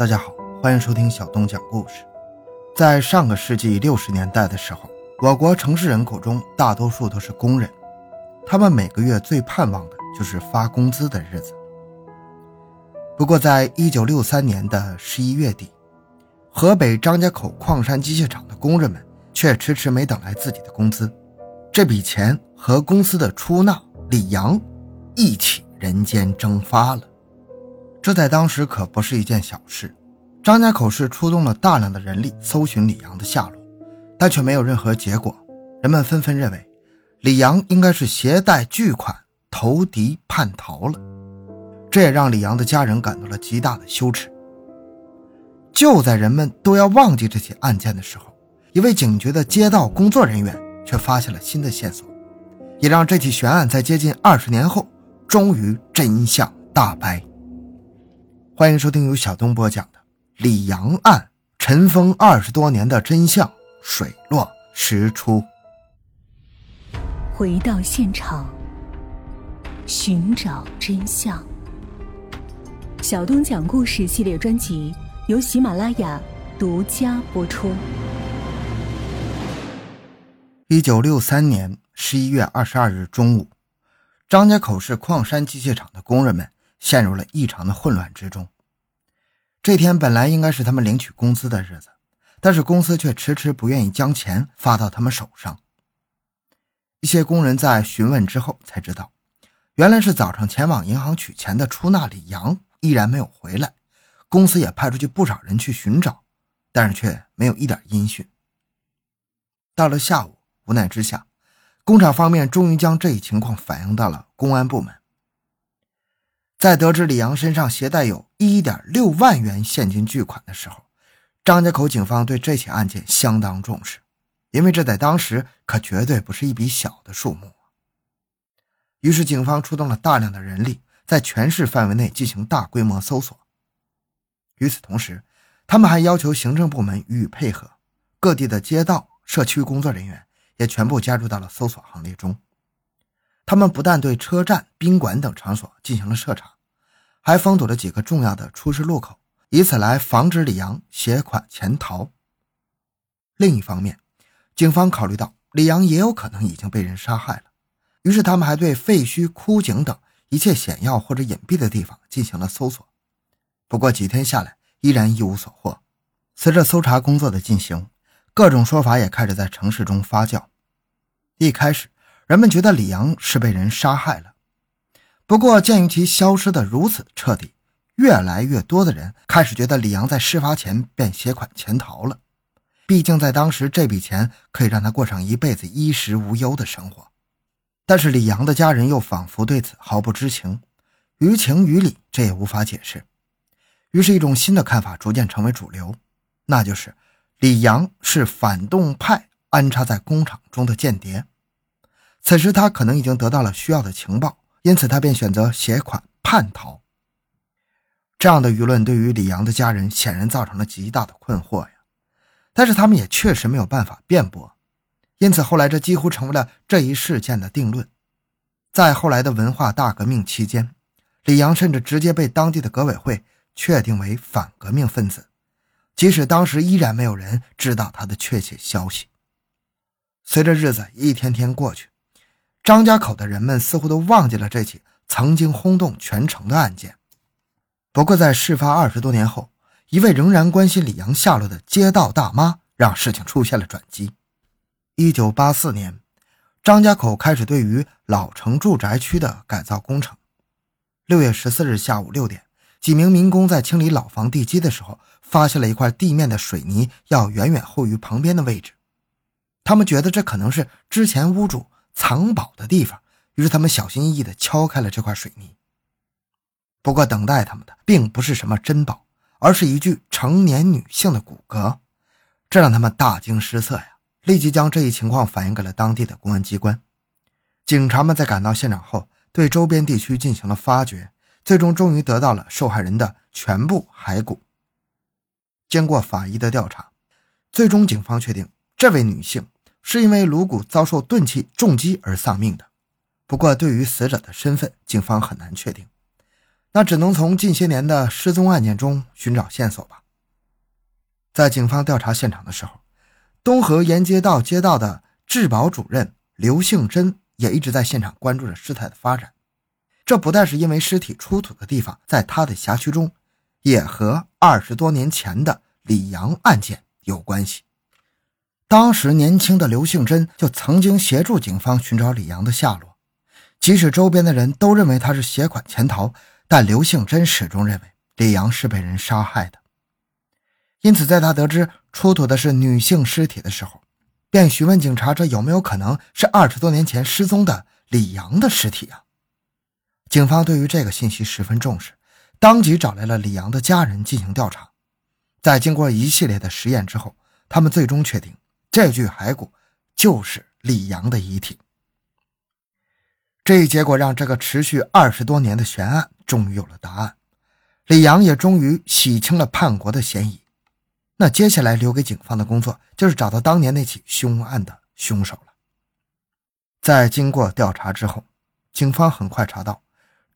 大家好，欢迎收听小东讲故事。在上个世纪六十年代的时候，我国城市人口中大多数都是工人，他们每个月最盼望的就是发工资的日子。不过，在一九六三年的十一月底，河北张家口矿山机械厂的工人们却迟迟没等来自己的工资，这笔钱和公司的出纳李阳一起人间蒸发了。这在当时可不是一件小事，张家口市出动了大量的人力搜寻李阳的下落，但却没有任何结果。人们纷纷认为，李阳应该是携带巨款投敌叛逃了，这也让李阳的家人感到了极大的羞耻。就在人们都要忘记这起案件的时候，一位警局的街道工作人员却发现了新的线索，也让这起悬案在接近二十年后终于真相大白。欢迎收听由小东播讲的《李阳案》，尘封二十多年的真相水落石出。回到现场，寻找真相。小东讲故事系列专辑由喜马拉雅独家播出。一九六三年十一月二十二日中午，张家口市矿山机械厂的工人们。陷入了异常的混乱之中。这天本来应该是他们领取工资的日子，但是公司却迟迟不愿意将钱发到他们手上。一些工人在询问之后才知道，原来是早上前往银行取钱的出纳李阳依然没有回来，公司也派出去不少人去寻找，但是却没有一点音讯。到了下午，无奈之下，工厂方面终于将这一情况反映到了公安部门。在得知李阳身上携带有1.6万元现金巨款的时候，张家口警方对这起案件相当重视，因为这在当时可绝对不是一笔小的数目。于是，警方出动了大量的人力，在全市范围内进行大规模搜索。与此同时，他们还要求行政部门予以配合，各地的街道、社区工作人员也全部加入到了搜索行列中。他们不但对车站、宾馆等场所进行了彻查，还封堵了几个重要的出事路口，以此来防止李阳携款潜逃。另一方面，警方考虑到李阳也有可能已经被人杀害了，于是他们还对废墟、枯井等一切险要或者隐蔽的地方进行了搜索。不过几天下来，依然一无所获。随着搜查工作的进行，各种说法也开始在城市中发酵。一开始，人们觉得李阳是被人杀害了，不过鉴于其消失的如此彻底，越来越多的人开始觉得李阳在事发前便携款潜逃了。毕竟在当时，这笔钱可以让他过上一辈子衣食无忧的生活。但是李阳的家人又仿佛对此毫不知情，于情于理，这也无法解释。于是，一种新的看法逐渐成为主流，那就是李阳是反动派安插在工厂中的间谍。此时他可能已经得到了需要的情报，因此他便选择携款叛逃。这样的舆论对于李阳的家人显然造成了极大的困惑呀，但是他们也确实没有办法辩驳，因此后来这几乎成为了这一事件的定论。在后来的文化大革命期间，李阳甚至直接被当地的革委会确定为反革命分子，即使当时依然没有人知道他的确切消息。随着日子一天天过去。张家口的人们似乎都忘记了这起曾经轰动全城的案件。不过，在事发二十多年后，一位仍然关心李阳下落的街道大妈让事情出现了转机。一九八四年，张家口开始对于老城住宅区的改造工程。六月十四日下午六点，几名民工在清理老房地基的时候，发现了一块地面的水泥要远远厚于旁边的位置。他们觉得这可能是之前屋主。藏宝的地方，于是他们小心翼翼地敲开了这块水泥。不过，等待他们的并不是什么珍宝，而是一具成年女性的骨骼，这让他们大惊失色呀！立即将这一情况反映给了当地的公安机关。警察们在赶到现场后，对周边地区进行了发掘，最终终于得到了受害人的全部骸骨。经过法医的调查，最终警方确定这位女性。是因为颅骨遭受钝器重击而丧命的。不过，对于死者的身份，警方很难确定。那只能从近些年的失踪案件中寻找线索吧。在警方调查现场的时候，东河沿街道街道的治保主任刘杏珍也一直在现场关注着事态的发展。这不但是因为尸体出土的地方在他的辖区中，也和二十多年前的李阳案件有关系。当时年轻的刘杏珍就曾经协助警方寻找李阳的下落，即使周边的人都认为他是携款潜逃。但刘杏珍始终认为李阳是被人杀害的，因此在他得知出土的是女性尸体的时候，便询问警察：这有没有可能是二十多年前失踪的李阳的尸体啊？警方对于这个信息十分重视，当即找来了李阳的家人进行调查。在经过一系列的实验之后，他们最终确定这具骸骨就是李阳的遗体。这一结果让这个持续二十多年的悬案终于有了答案，李阳也终于洗清了叛国的嫌疑。那接下来留给警方的工作就是找到当年那起凶案的凶手了。在经过调查之后，警方很快查到，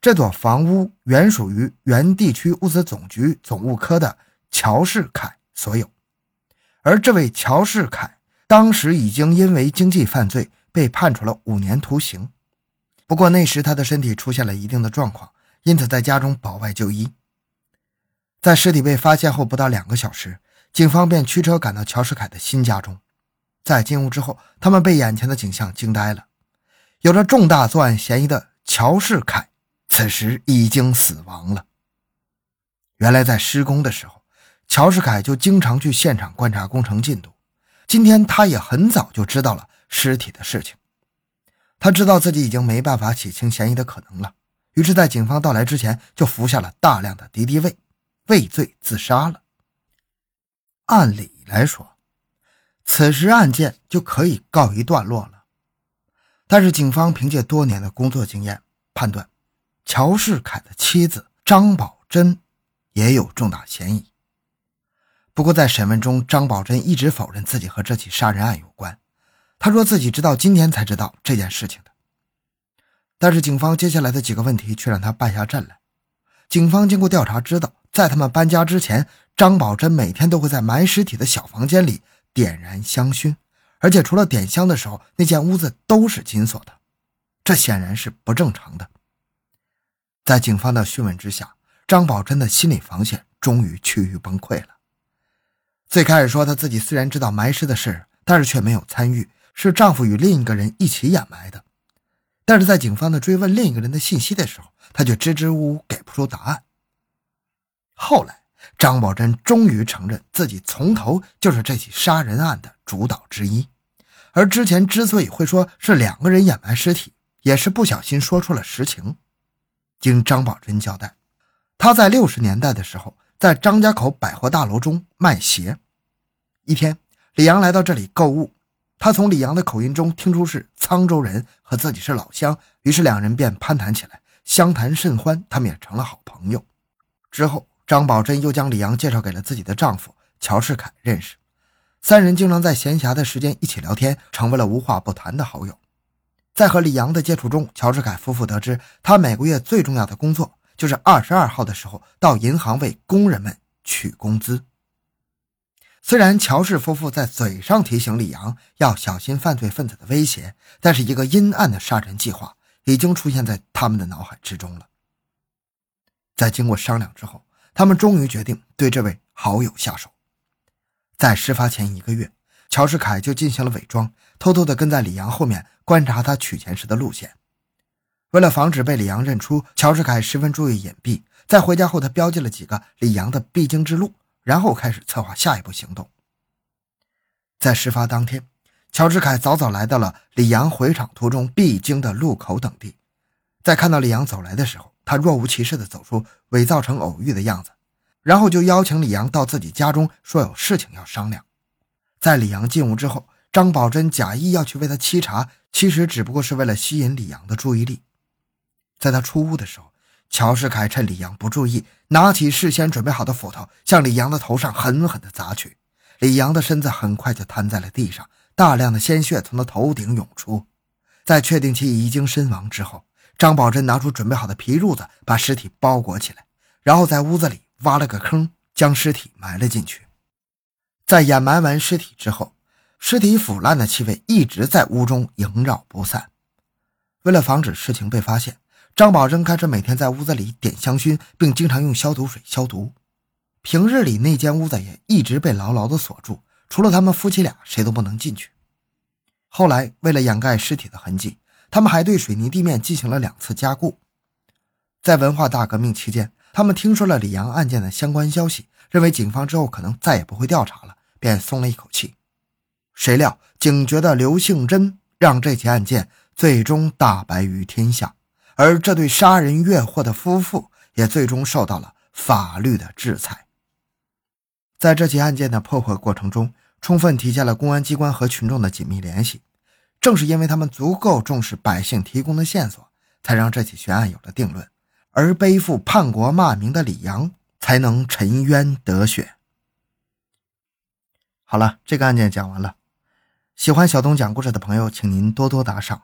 这座房屋原属于原地区物资总局总务科的乔世凯所有，而这位乔世凯当时已经因为经济犯罪被判处了五年徒刑。不过那时他的身体出现了一定的状况，因此在家中保外就医。在尸体被发现后不到两个小时，警方便驱车赶到乔世凯的新家中。在进屋之后，他们被眼前的景象惊呆了。有着重大作案嫌疑的乔世凯，此时已经死亡了。原来在施工的时候，乔世凯就经常去现场观察工程进度。今天他也很早就知道了尸体的事情。他知道自己已经没办法洗清嫌疑的可能了，于是，在警方到来之前就服下了大量的敌敌畏，畏罪自杀了。按理来说，此时案件就可以告一段落了，但是警方凭借多年的工作经验判断，乔世凯的妻子张宝珍也有重大嫌疑。不过，在审问中，张宝珍一直否认自己和这起杀人案有关。他说自己直到今天才知道这件事情的，但是警方接下来的几个问题却让他败下阵来。警方经过调查知道，在他们搬家之前，张宝珍每天都会在埋尸体的小房间里点燃香薰，而且除了点香的时候，那间屋子都是紧锁的，这显然是不正常的。在警方的讯问之下，张宝珍的心理防线终于趋于崩溃了。最开始说她自己虽然知道埋尸的事，但是却没有参与。是丈夫与另一个人一起掩埋的，但是在警方的追问另一个人的信息的时候，她却支支吾吾给不出答案。后来，张宝珍终于承认自己从头就是这起杀人案的主导之一，而之前之所以会说是两个人掩埋尸体，也是不小心说出了实情。经张宝珍交代，他在六十年代的时候在张家口百货大楼中卖鞋，一天，李阳来到这里购物。他从李阳的口音中听出是沧州人，和自己是老乡，于是两人便攀谈起来，相谈甚欢，他们也成了好朋友。之后，张宝珍又将李阳介绍给了自己的丈夫乔世凯认识，三人经常在闲暇的时间一起聊天，成为了无话不谈的好友。在和李阳的接触中，乔世凯夫妇得知，他每个月最重要的工作就是二十二号的时候到银行为工人们取工资。虽然乔氏夫妇在嘴上提醒李阳要小心犯罪分子的威胁，但是一个阴暗的杀人计划已经出现在他们的脑海之中了。在经过商量之后，他们终于决定对这位好友下手。在事发前一个月，乔世凯就进行了伪装，偷偷地跟在李阳后面观察他取钱时的路线。为了防止被李阳认出，乔世凯十分注意隐蔽。在回家后，他标记了几个李阳的必经之路。然后开始策划下一步行动。在事发当天，乔治凯早早来到了李阳回厂途中必经的路口等地。在看到李阳走来的时候，他若无其事地走出，伪造成偶遇的样子，然后就邀请李阳到自己家中，说有事情要商量。在李阳进屋之后，张宝珍假意要去为他沏茶，其实只不过是为了吸引李阳的注意力。在他出屋的时候。乔世凯趁李阳不注意，拿起事先准备好的斧头，向李阳的头上狠狠地砸去。李阳的身子很快就瘫在了地上，大量的鲜血从他头顶涌出。在确定其已经身亡之后，张宝珍拿出准备好的皮褥子，把尸体包裹起来，然后在屋子里挖了个坑，将尸体埋了进去。在掩埋完尸体之后，尸体腐烂的气味一直在屋中萦绕不散。为了防止事情被发现，张宝珍开始每天在屋子里点香薰，并经常用消毒水消毒。平日里那间屋子也一直被牢牢地锁住，除了他们夫妻俩，谁都不能进去。后来，为了掩盖尸体的痕迹，他们还对水泥地面进行了两次加固。在文化大革命期间，他们听说了李阳案件的相关消息，认为警方之后可能再也不会调查了，便松了一口气。谁料，警觉的刘杏珍让这起案件最终大白于天下，而这对杀人越货的夫妇也最终受到了法律的制裁。在这起案件的破获过程中，充分体现了公安机关和群众的紧密联系。正是因为他们足够重视百姓提供的线索，才让这起悬案有了定论，而背负叛国骂名的李阳才能沉冤得雪。好了，这个案件讲完了。喜欢小东讲故事的朋友，请您多多打赏。